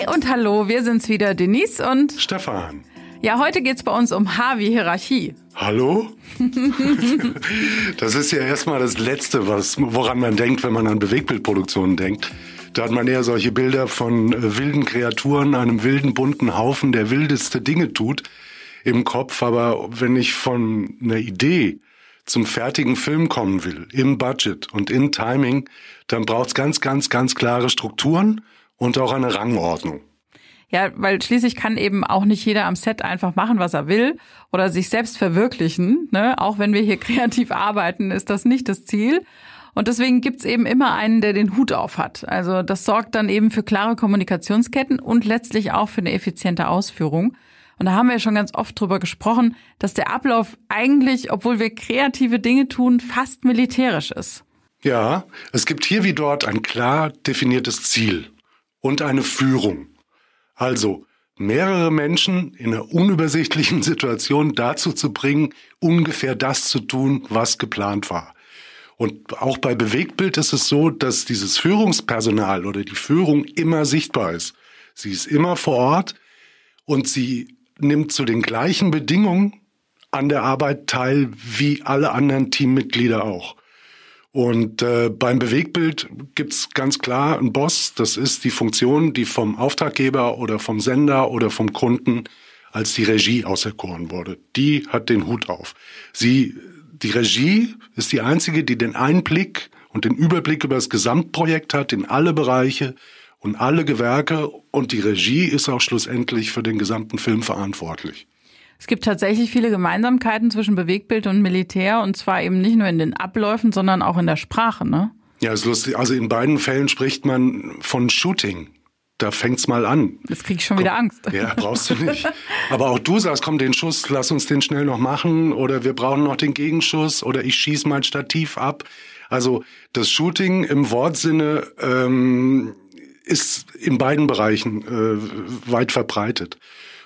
Hi und hallo, wir sind's wieder, Denise und Stefan. Ja, heute geht's bei uns um H wie Hierarchie. Hallo? das ist ja erstmal das Letzte, was, woran man denkt, wenn man an Bewegtbildproduktionen denkt. Da hat man eher solche Bilder von äh, wilden Kreaturen, einem wilden bunten Haufen, der wildeste Dinge tut im Kopf. Aber wenn ich von einer Idee zum fertigen Film kommen will, im Budget und in Timing, dann braucht's ganz, ganz, ganz klare Strukturen und auch eine Rangordnung. Ja, weil schließlich kann eben auch nicht jeder am Set einfach machen, was er will oder sich selbst verwirklichen. Ne? Auch wenn wir hier kreativ arbeiten, ist das nicht das Ziel. Und deswegen gibt's eben immer einen, der den Hut auf hat. Also das sorgt dann eben für klare Kommunikationsketten und letztlich auch für eine effiziente Ausführung. Und da haben wir ja schon ganz oft drüber gesprochen, dass der Ablauf eigentlich, obwohl wir kreative Dinge tun, fast militärisch ist. Ja, es gibt hier wie dort ein klar definiertes Ziel und eine Führung. Also mehrere Menschen in einer unübersichtlichen Situation dazu zu bringen, ungefähr das zu tun, was geplant war. Und auch bei Bewegtbild ist es so, dass dieses Führungspersonal oder die Führung immer sichtbar ist. Sie ist immer vor Ort und sie nimmt zu den gleichen Bedingungen an der Arbeit teil wie alle anderen Teammitglieder auch. Und äh, beim Bewegtbild gibt's ganz klar einen Boss. Das ist die Funktion, die vom Auftraggeber oder vom Sender oder vom Kunden als die Regie auserkoren wurde. Die hat den Hut auf. Sie, die Regie ist die einzige, die den Einblick und den Überblick über das Gesamtprojekt hat in alle Bereiche und alle Gewerke. Und die Regie ist auch schlussendlich für den gesamten Film verantwortlich. Es gibt tatsächlich viele Gemeinsamkeiten zwischen Bewegtbild und Militär und zwar eben nicht nur in den Abläufen, sondern auch in der Sprache, ne? Ja, ist lustig. Also in beiden Fällen spricht man von Shooting. Da fängt's mal an. Jetzt krieg ich schon komm, wieder Angst. Ja, brauchst du nicht. Aber auch du sagst, komm, den Schuss, lass uns den schnell noch machen oder wir brauchen noch den Gegenschuss oder ich schieß mein Stativ ab. Also das Shooting im Wortsinne ähm, ist in beiden Bereichen äh, weit verbreitet.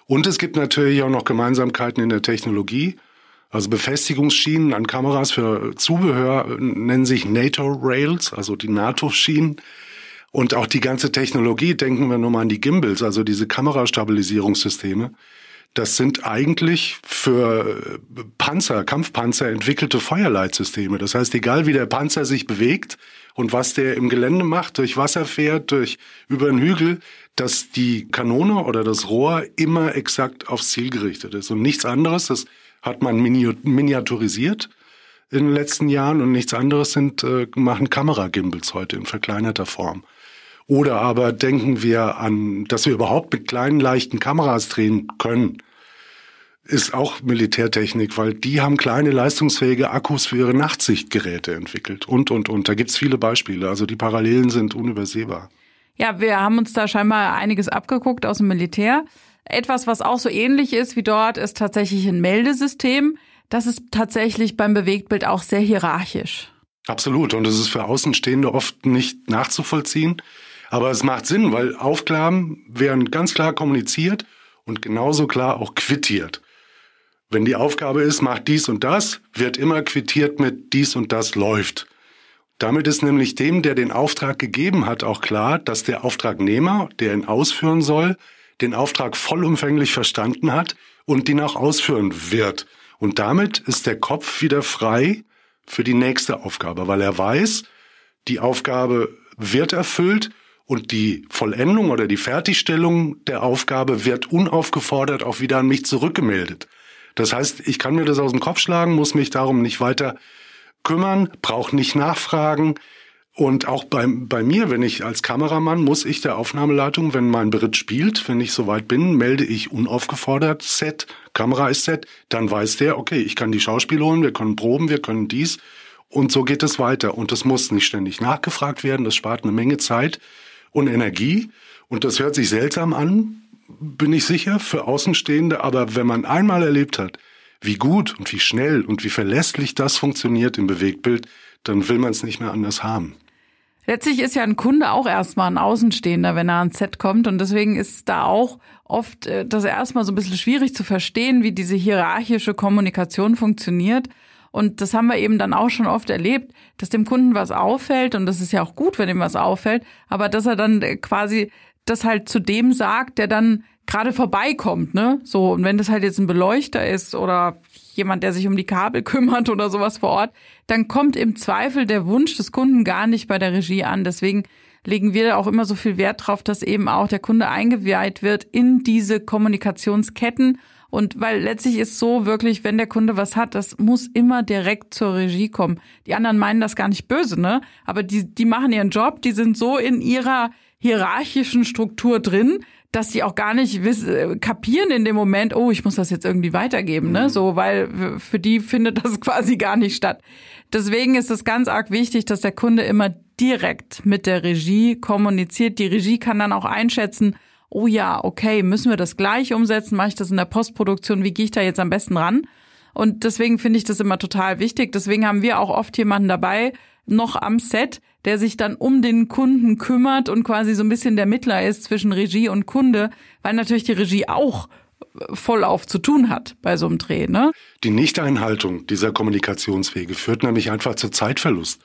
Und es gibt natürlich auch noch Gemeinsamkeiten in der Technologie. Also Befestigungsschienen an Kameras für Zubehör nennen sich NATO-Rails, also die NATO-Schienen. Und auch die ganze Technologie, denken wir nur mal an die Gimbals, also diese Kamerastabilisierungssysteme. Das sind eigentlich für Panzer, Kampfpanzer entwickelte Feuerleitsysteme. Das heißt, egal wie der Panzer sich bewegt und was der im Gelände macht, durch Wasser fährt, durch über einen Hügel, dass die Kanone oder das Rohr immer exakt aufs Ziel gerichtet ist und nichts anderes. Das hat man miniaturisiert in den letzten Jahren und nichts anderes sind äh, machen Kameragimbals heute in verkleinerter Form. Oder aber denken wir an, dass wir überhaupt mit kleinen leichten Kameras drehen können, ist auch Militärtechnik, weil die haben kleine leistungsfähige Akkus für ihre Nachtsichtgeräte entwickelt und und und. Da gibt's viele Beispiele. Also die Parallelen sind unübersehbar. Ja, wir haben uns da scheinbar einiges abgeguckt aus dem Militär. Etwas, was auch so ähnlich ist wie dort, ist tatsächlich ein Meldesystem. Das ist tatsächlich beim Bewegtbild auch sehr hierarchisch. Absolut. Und es ist für Außenstehende oft nicht nachzuvollziehen. Aber es macht Sinn, weil Aufgaben werden ganz klar kommuniziert und genauso klar auch quittiert. Wenn die Aufgabe ist, macht dies und das, wird immer quittiert mit dies und das läuft. Damit ist nämlich dem, der den Auftrag gegeben hat, auch klar, dass der Auftragnehmer, der ihn ausführen soll, den Auftrag vollumfänglich verstanden hat und ihn auch ausführen wird. Und damit ist der Kopf wieder frei für die nächste Aufgabe, weil er weiß, die Aufgabe wird erfüllt und die Vollendung oder die Fertigstellung der Aufgabe wird unaufgefordert auch wieder an mich zurückgemeldet. Das heißt, ich kann mir das aus dem Kopf schlagen, muss mich darum nicht weiter kümmern, brauche nicht nachfragen. Und auch bei, bei mir, wenn ich als Kameramann, muss ich der Aufnahmeleitung, wenn mein Beritt spielt, wenn ich soweit bin, melde ich unaufgefordert Set, Kamera ist Set, dann weiß der, okay, ich kann die Schauspiel holen, wir können proben, wir können dies. Und so geht es weiter. Und es muss nicht ständig nachgefragt werden, das spart eine Menge Zeit und Energie. Und das hört sich seltsam an, bin ich sicher, für Außenstehende. Aber wenn man einmal erlebt hat, wie gut und wie schnell und wie verlässlich das funktioniert im Bewegtbild, dann will man es nicht mehr anders haben. Letztlich ist ja ein Kunde auch erstmal ein Außenstehender, wenn er ans Set kommt. Und deswegen ist da auch oft äh, das erstmal so ein bisschen schwierig zu verstehen, wie diese hierarchische Kommunikation funktioniert. Und das haben wir eben dann auch schon oft erlebt, dass dem Kunden was auffällt. Und das ist ja auch gut, wenn ihm was auffällt. Aber dass er dann quasi das halt zu dem sagt, der dann gerade vorbeikommt, ne? So, und wenn das halt jetzt ein Beleuchter ist oder jemand, der sich um die Kabel kümmert oder sowas vor Ort, dann kommt im Zweifel der Wunsch des Kunden gar nicht bei der Regie an. Deswegen legen wir auch immer so viel Wert drauf, dass eben auch der Kunde eingeweiht wird in diese Kommunikationsketten. Und weil letztlich ist so wirklich, wenn der Kunde was hat, das muss immer direkt zur Regie kommen. Die anderen meinen das gar nicht böse, ne? Aber die, die machen ihren Job, die sind so in ihrer hierarchischen Struktur drin, dass die auch gar nicht wissen, äh, kapieren in dem Moment, oh, ich muss das jetzt irgendwie weitergeben, ne? Mhm. So, weil für die findet das quasi gar nicht statt. Deswegen ist es ganz arg wichtig, dass der Kunde immer direkt mit der Regie kommuniziert. Die Regie kann dann auch einschätzen, oh ja, okay, müssen wir das gleich umsetzen? Mache ich das in der Postproduktion? Wie gehe ich da jetzt am besten ran? Und deswegen finde ich das immer total wichtig. Deswegen haben wir auch oft jemanden dabei, noch am Set, der sich dann um den Kunden kümmert und quasi so ein bisschen der Mittler ist zwischen Regie und Kunde, weil natürlich die Regie auch vollauf zu tun hat bei so einem Dreh. Ne? Die Nichteinhaltung dieser Kommunikationswege führt nämlich einfach zu Zeitverlust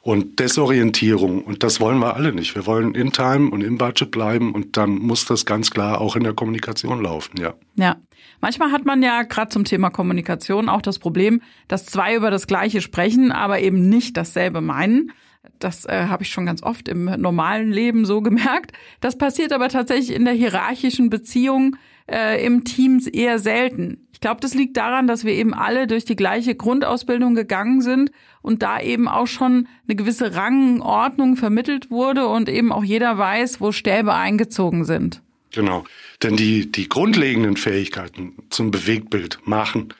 und Desorientierung. Und das wollen wir alle nicht. Wir wollen in Time und im Budget bleiben und dann muss das ganz klar auch in der Kommunikation laufen, ja. Ja. Manchmal hat man ja gerade zum Thema Kommunikation auch das Problem, dass zwei über das Gleiche sprechen, aber eben nicht dasselbe meinen. Das äh, habe ich schon ganz oft im normalen Leben so gemerkt. Das passiert aber tatsächlich in der hierarchischen Beziehung äh, im Teams eher selten. Ich glaube, das liegt daran, dass wir eben alle durch die gleiche Grundausbildung gegangen sind und da eben auch schon eine gewisse Rangordnung vermittelt wurde und eben auch jeder weiß, wo Stäbe eingezogen sind. Genau. Denn die, die grundlegenden Fähigkeiten zum Bewegtbild machen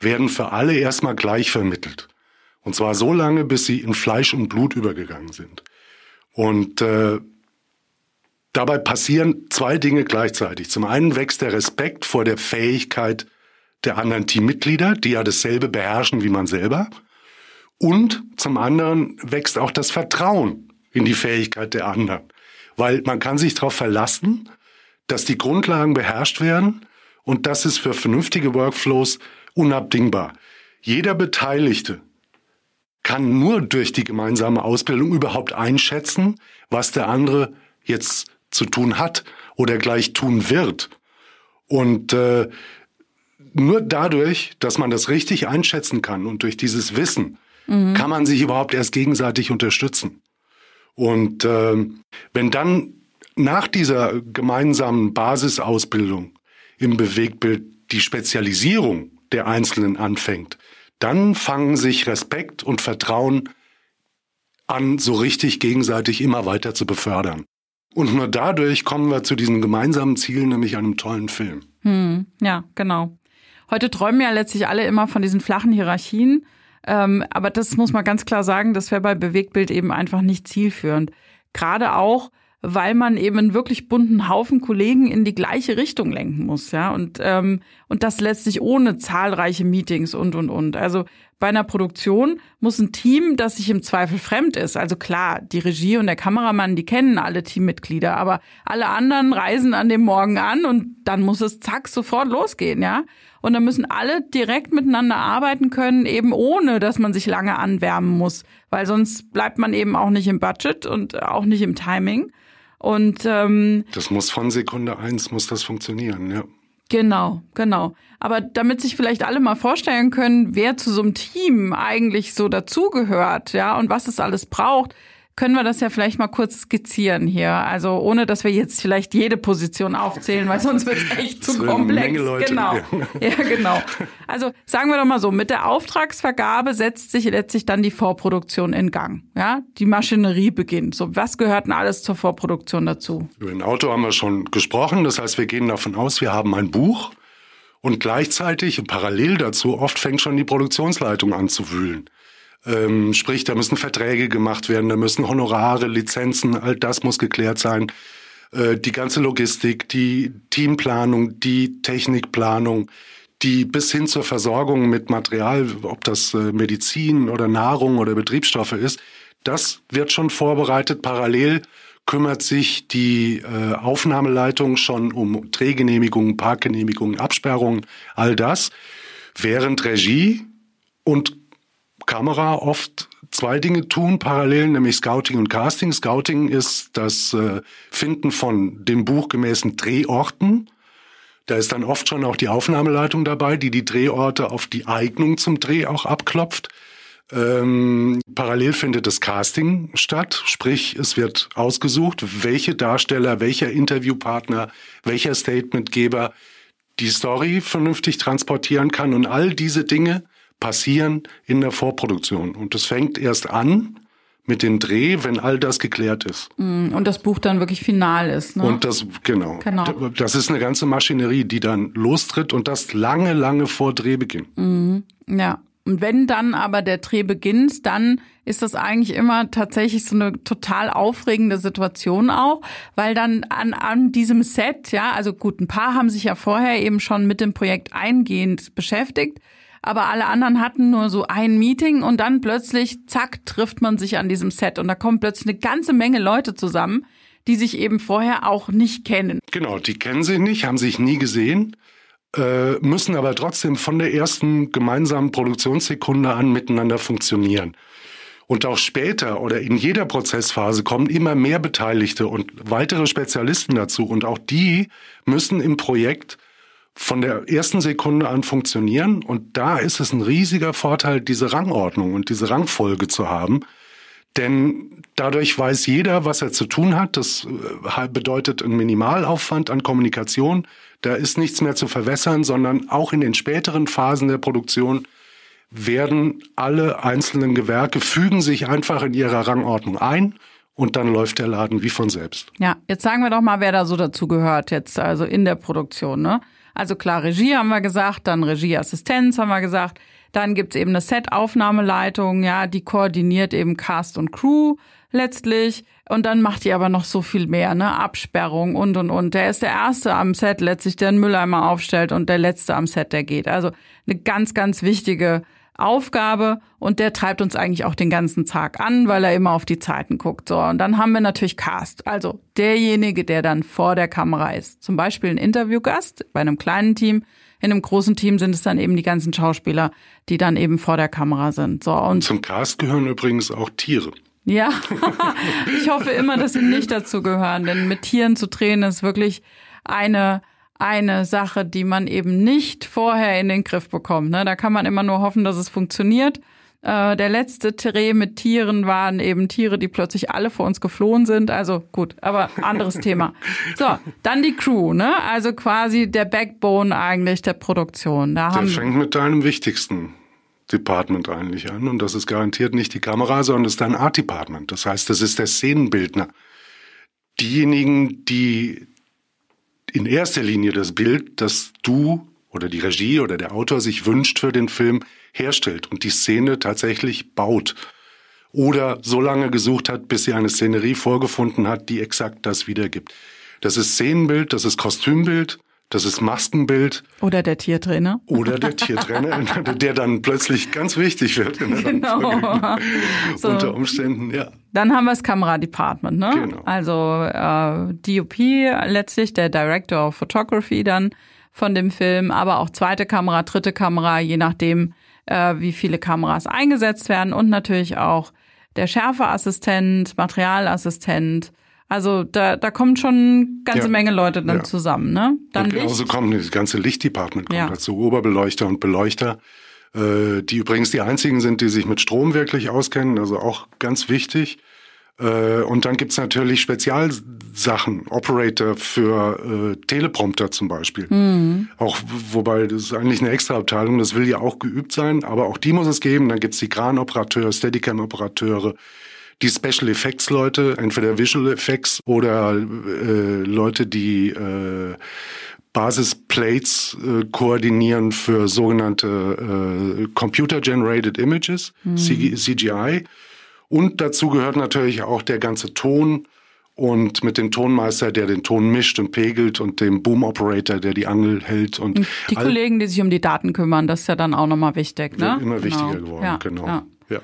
werden für alle erstmal gleich vermittelt. Und zwar so lange, bis sie in Fleisch und Blut übergegangen sind. Und äh, dabei passieren zwei Dinge gleichzeitig. Zum einen wächst der Respekt vor der Fähigkeit der anderen Teammitglieder, die ja dasselbe beherrschen wie man selber. Und zum anderen wächst auch das Vertrauen in die Fähigkeit der anderen. Weil man kann sich darauf verlassen, dass die Grundlagen beherrscht werden und das ist für vernünftige Workflows unabdingbar. Jeder Beteiligte kann nur durch die gemeinsame Ausbildung überhaupt einschätzen, was der andere jetzt zu tun hat oder gleich tun wird. Und äh, nur dadurch, dass man das richtig einschätzen kann und durch dieses Wissen, mhm. kann man sich überhaupt erst gegenseitig unterstützen. Und äh, wenn dann nach dieser gemeinsamen Basisausbildung im Bewegtbild die Spezialisierung der Einzelnen anfängt, dann fangen sich Respekt und Vertrauen an, so richtig gegenseitig immer weiter zu befördern. Und nur dadurch kommen wir zu diesem gemeinsamen Ziel, nämlich einem tollen Film. Hm, ja, genau. Heute träumen ja letztlich alle immer von diesen flachen Hierarchien. Ähm, aber das muss man ganz klar sagen, das wäre bei Bewegtbild eben einfach nicht zielführend. Gerade auch, weil man eben einen wirklich bunten Haufen Kollegen in die gleiche Richtung lenken muss, ja. Und, ähm, und das letztlich ohne zahlreiche Meetings und und und. Also bei einer Produktion muss ein Team, das sich im Zweifel fremd ist. Also klar, die Regie und der Kameramann, die kennen alle Teammitglieder, aber alle anderen reisen an dem Morgen an und dann muss es zack sofort losgehen, ja. Und dann müssen alle direkt miteinander arbeiten können, eben ohne, dass man sich lange anwärmen muss, weil sonst bleibt man eben auch nicht im Budget und auch nicht im Timing. Und ähm, das muss von Sekunde eins muss das funktionieren, ja. Genau, genau. Aber damit sich vielleicht alle mal vorstellen können, wer zu so einem Team eigentlich so dazugehört, ja, und was es alles braucht, können wir das ja vielleicht mal kurz skizzieren hier. Also ohne, dass wir jetzt vielleicht jede Position aufzählen, weil sonst wird es echt zu komplex. Genau. Ja, genau. Also sagen wir doch mal so, mit der Auftragsvergabe setzt sich letztlich dann die Vorproduktion in Gang. Ja, die Maschinerie beginnt. So, was gehört denn alles zur Vorproduktion dazu? Über ein Auto haben wir schon gesprochen. Das heißt, wir gehen davon aus, wir haben ein Buch. Und gleichzeitig und parallel dazu oft fängt schon die Produktionsleitung an zu wühlen. Ähm, sprich, da müssen Verträge gemacht werden, da müssen Honorare, Lizenzen, all das muss geklärt sein. Äh, die ganze Logistik, die Teamplanung, die Technikplanung, die bis hin zur Versorgung mit Material, ob das äh, Medizin oder Nahrung oder Betriebsstoffe ist, das wird schon vorbereitet. Parallel kümmert sich die äh, Aufnahmeleitung schon um Drehgenehmigungen, Parkgenehmigungen, Absperrungen, all das, während Regie und Kamera oft zwei Dinge tun parallel, nämlich Scouting und Casting. Scouting ist das äh, Finden von dem buchgemäßen Drehorten. Da ist dann oft schon auch die Aufnahmeleitung dabei, die die Drehorte auf die Eignung zum Dreh auch abklopft. Ähm, parallel findet das Casting statt, sprich es wird ausgesucht, welche Darsteller, welcher Interviewpartner, welcher Statementgeber die Story vernünftig transportieren kann und all diese Dinge passieren in der Vorproduktion. Und es fängt erst an mit dem Dreh, wenn all das geklärt ist. Mm, und das Buch dann wirklich final ist. Ne? Und das, genau. genau. Das ist eine ganze Maschinerie, die dann lostritt und das lange, lange vor Drehbeginn. Mhm. Ja. Und wenn dann aber der Dreh beginnt, dann ist das eigentlich immer tatsächlich so eine total aufregende Situation auch, weil dann an, an diesem Set, ja, also gut, ein paar haben sich ja vorher eben schon mit dem Projekt eingehend beschäftigt, aber alle anderen hatten nur so ein Meeting und dann plötzlich, zack, trifft man sich an diesem Set und da kommen plötzlich eine ganze Menge Leute zusammen, die sich eben vorher auch nicht kennen. Genau, die kennen sich nicht, haben sich nie gesehen, äh, müssen aber trotzdem von der ersten gemeinsamen Produktionssekunde an miteinander funktionieren. Und auch später oder in jeder Prozessphase kommen immer mehr Beteiligte und weitere Spezialisten dazu. Und auch die müssen im Projekt von der ersten Sekunde an funktionieren. Und da ist es ein riesiger Vorteil, diese Rangordnung und diese Rangfolge zu haben. Denn dadurch weiß jeder, was er zu tun hat. Das äh, bedeutet einen Minimalaufwand an Kommunikation. Da ist nichts mehr zu verwässern, sondern auch in den späteren Phasen der Produktion werden alle einzelnen Gewerke fügen sich einfach in ihrer Rangordnung ein und dann läuft der Laden wie von selbst. Ja, jetzt sagen wir doch mal, wer da so dazu gehört jetzt, also in der Produktion, ne? Also klar, Regie haben wir gesagt, dann Regieassistenz haben wir gesagt, dann gibt's eben eine Set-Aufnahmeleitung, ja, die koordiniert eben Cast und Crew letztlich. Und dann macht die aber noch so viel mehr, ne? Absperrung und und und. Der ist der Erste am Set letztlich, der einen Mülleimer aufstellt und der Letzte am Set, der geht. Also eine ganz, ganz wichtige Aufgabe und der treibt uns eigentlich auch den ganzen Tag an, weil er immer auf die Zeiten guckt. So, und dann haben wir natürlich Cast, also derjenige, der dann vor der Kamera ist. Zum Beispiel ein Interviewgast bei einem kleinen Team. In einem großen Team sind es dann eben die ganzen Schauspieler, die dann eben vor der Kamera sind. So, und zum Cast gehören übrigens auch Tiere. Ja, ich hoffe immer, dass sie nicht dazu gehören, denn mit Tieren zu drehen ist wirklich eine eine Sache, die man eben nicht vorher in den Griff bekommt. Ne? Da kann man immer nur hoffen, dass es funktioniert. Äh, der letzte Terrain mit Tieren waren eben Tiere, die plötzlich alle vor uns geflohen sind. Also gut, aber anderes Thema. So, dann die Crew, ne? Also quasi der Backbone eigentlich der Produktion. Da der fängt mit deinem wichtigsten Department eigentlich an. Und das ist garantiert nicht die Kamera, sondern das ist dein Art Department. Das heißt, das ist der Szenenbildner. Diejenigen, die in erster Linie das Bild, das du oder die Regie oder der Autor sich wünscht für den Film, herstellt und die Szene tatsächlich baut. Oder so lange gesucht hat, bis sie eine Szenerie vorgefunden hat, die exakt das wiedergibt. Das ist Szenenbild, das ist Kostümbild, das ist Maskenbild. Oder der Tiertrainer. Oder der Tiertrainer, der dann plötzlich ganz wichtig wird. In der genau. so. Unter Umständen, ja. Dann haben wir das Kameradepartment, ne? Genau. Also äh, DOP letztlich, der Director of Photography dann von dem Film, aber auch zweite Kamera, dritte Kamera, je nachdem, äh, wie viele Kameras eingesetzt werden und natürlich auch der Schärfeassistent, Materialassistent, also da, da kommen schon ganze ja. Menge Leute dann ja. zusammen, ne? Dann und genauso kommt das ganze Lichtdepartment kommt ja. dazu, Oberbeleuchter und Beleuchter, äh, die übrigens die einzigen sind, die sich mit Strom wirklich auskennen, also auch ganz wichtig. Äh, und dann gibt's natürlich Spezialsachen, Operator für äh, Teleprompter zum Beispiel. Mhm. Auch wobei das ist eigentlich eine Extraabteilung, das will ja auch geübt sein, aber auch die muss es geben. Dann gibt's die Kranoperateure, Steadicam-Operateure, die Special Effects Leute, entweder Visual Effects oder äh, Leute, die äh, Basisplates äh, koordinieren für sogenannte äh, Computer Generated Images, mhm. CGI. Und dazu gehört natürlich auch der ganze Ton und mit dem Tonmeister, der den Ton mischt und pegelt und dem Boom Operator, der die Angel hält und die Kollegen, die sich um die Daten kümmern, das ist ja dann auch nochmal wichtig, ne? Immer genau. wichtiger geworden, ja, genau. Ja. ja.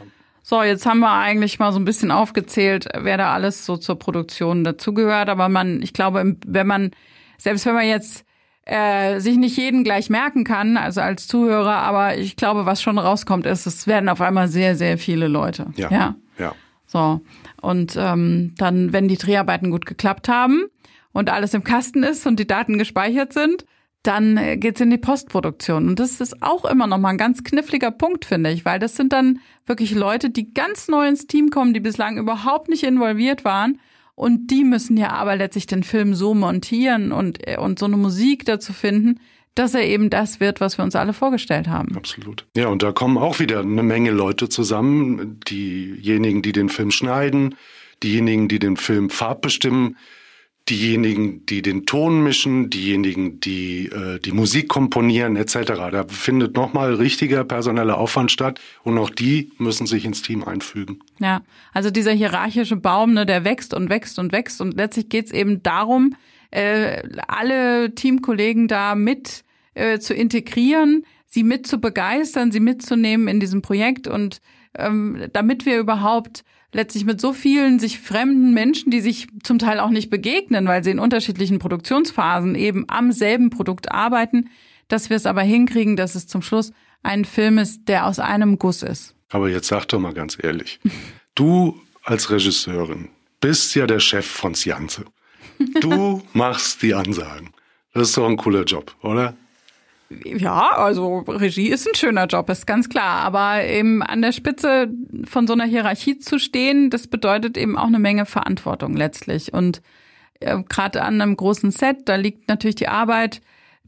So, jetzt haben wir eigentlich mal so ein bisschen aufgezählt, wer da alles so zur Produktion dazugehört. Aber man, ich glaube, wenn man, selbst wenn man jetzt äh, sich nicht jeden gleich merken kann, also als Zuhörer, aber ich glaube, was schon rauskommt, ist, es werden auf einmal sehr, sehr viele Leute. Ja. Ja. ja. So. Und ähm, dann, wenn die Dreharbeiten gut geklappt haben und alles im Kasten ist und die Daten gespeichert sind, dann äh, geht's in die Postproduktion. Und das ist auch immer noch mal ein ganz kniffliger Punkt, finde ich, weil das sind dann wirklich Leute, die ganz neu ins Team kommen, die bislang überhaupt nicht involviert waren und die müssen ja aber letztlich den Film so montieren und, und so eine Musik dazu finden, dass er eben das wird, was wir uns alle vorgestellt haben. Absolut. Ja, und da kommen auch wieder eine Menge Leute zusammen. Diejenigen, die den Film schneiden, diejenigen, die den Film farbbestimmen, diejenigen, die den Ton mischen, diejenigen, die äh, die Musik komponieren etc. Da findet nochmal richtiger personeller Aufwand statt und auch die müssen sich ins Team einfügen. Ja, also dieser hierarchische Baum, ne, der wächst und wächst und wächst und letztlich geht es eben darum, äh, alle Teamkollegen da mit äh, zu integrieren, sie mit zu begeistern, sie mitzunehmen in diesem Projekt und ähm, damit wir überhaupt letztlich mit so vielen sich fremden Menschen, die sich zum Teil auch nicht begegnen, weil sie in unterschiedlichen Produktionsphasen eben am selben Produkt arbeiten, dass wir es aber hinkriegen, dass es zum Schluss ein Film ist, der aus einem Guss ist. Aber jetzt sag doch mal ganz ehrlich, du als Regisseurin bist ja der Chef von Sjanze. Du machst die Ansagen. Das ist doch ein cooler Job, oder? Ja, also Regie ist ein schöner Job, ist ganz klar. Aber eben an der Spitze von so einer Hierarchie zu stehen, das bedeutet eben auch eine Menge Verantwortung letztlich. Und äh, gerade an einem großen Set, da liegt natürlich die Arbeit,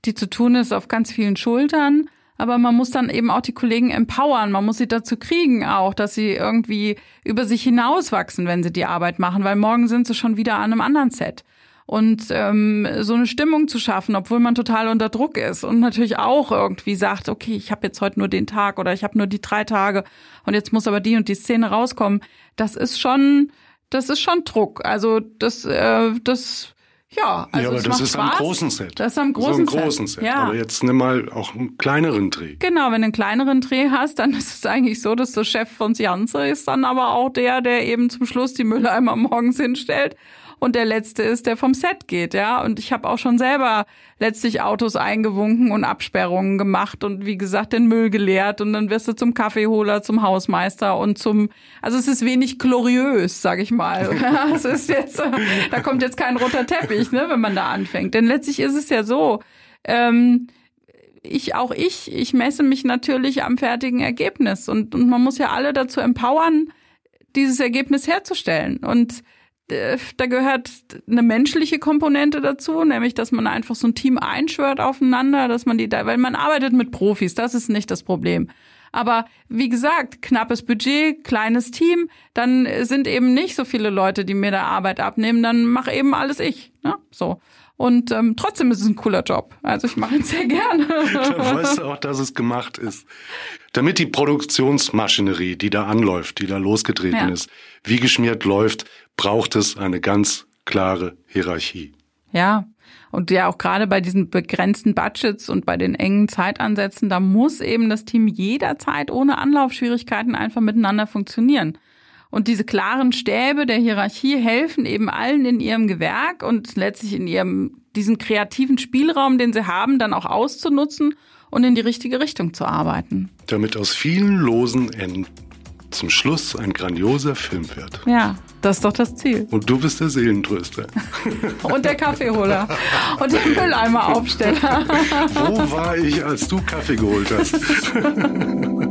die zu tun ist, auf ganz vielen Schultern. Aber man muss dann eben auch die Kollegen empowern. Man muss sie dazu kriegen auch, dass sie irgendwie über sich hinauswachsen, wenn sie die Arbeit machen, weil morgen sind sie schon wieder an einem anderen Set und ähm, so eine Stimmung zu schaffen, obwohl man total unter Druck ist und natürlich auch irgendwie sagt, okay, ich habe jetzt heute nur den Tag oder ich habe nur die drei Tage und jetzt muss aber die und die Szene rauskommen. Das ist schon, das ist schon Druck. Also das, äh, das ja, also ja, aber das ist Spaß. am großen Set. Das ist am großen, am großen Set. Set. Ja. Aber jetzt nimm mal auch einen kleineren Dreh. Genau, wenn du einen kleineren Dreh hast, dann ist es eigentlich so, dass der Chef von Janze ist dann aber auch der, der eben zum Schluss die Mülleimer morgens hinstellt und der letzte ist, der vom Set geht, ja. Und ich habe auch schon selber letztlich Autos eingewunken und Absperrungen gemacht und wie gesagt den Müll geleert und dann wirst du zum Kaffeeholer, zum Hausmeister und zum, also es ist wenig gloriös, sag ich mal. es ist jetzt, da kommt jetzt kein roter Teppich, ne, wenn man da anfängt. Denn letztlich ist es ja so, ähm, ich, auch ich, ich messe mich natürlich am fertigen Ergebnis und, und man muss ja alle dazu empowern, dieses Ergebnis herzustellen. Und da gehört eine menschliche Komponente dazu, nämlich dass man einfach so ein Team einschwört aufeinander, dass man die da, weil man arbeitet mit Profis, das ist nicht das Problem. Aber wie gesagt, knappes Budget, kleines Team, dann sind eben nicht so viele Leute, die mir da Arbeit abnehmen, dann mache eben alles ich. Ne? So. Und ähm, trotzdem ist es ein cooler Job. Also ich mache ihn sehr gerne. Dann weißt du auch, dass es gemacht ist. Damit die Produktionsmaschinerie, die da anläuft, die da losgetreten ja. ist, wie geschmiert läuft, braucht es eine ganz klare Hierarchie. Ja, und ja auch gerade bei diesen begrenzten Budgets und bei den engen Zeitansätzen, da muss eben das Team jederzeit ohne Anlaufschwierigkeiten einfach miteinander funktionieren. Und diese klaren Stäbe der Hierarchie helfen eben allen in ihrem Gewerk und letztlich in ihrem, diesen kreativen Spielraum, den sie haben, dann auch auszunutzen und in die richtige Richtung zu arbeiten. Damit aus vielen losen Enden zum Schluss ein grandioser Film wird. Ja, das ist doch das Ziel. Und du bist der Seelentröster. und der Kaffeeholer. Und der Mülleimeraufsteller. Wo war ich, als du Kaffee geholt hast?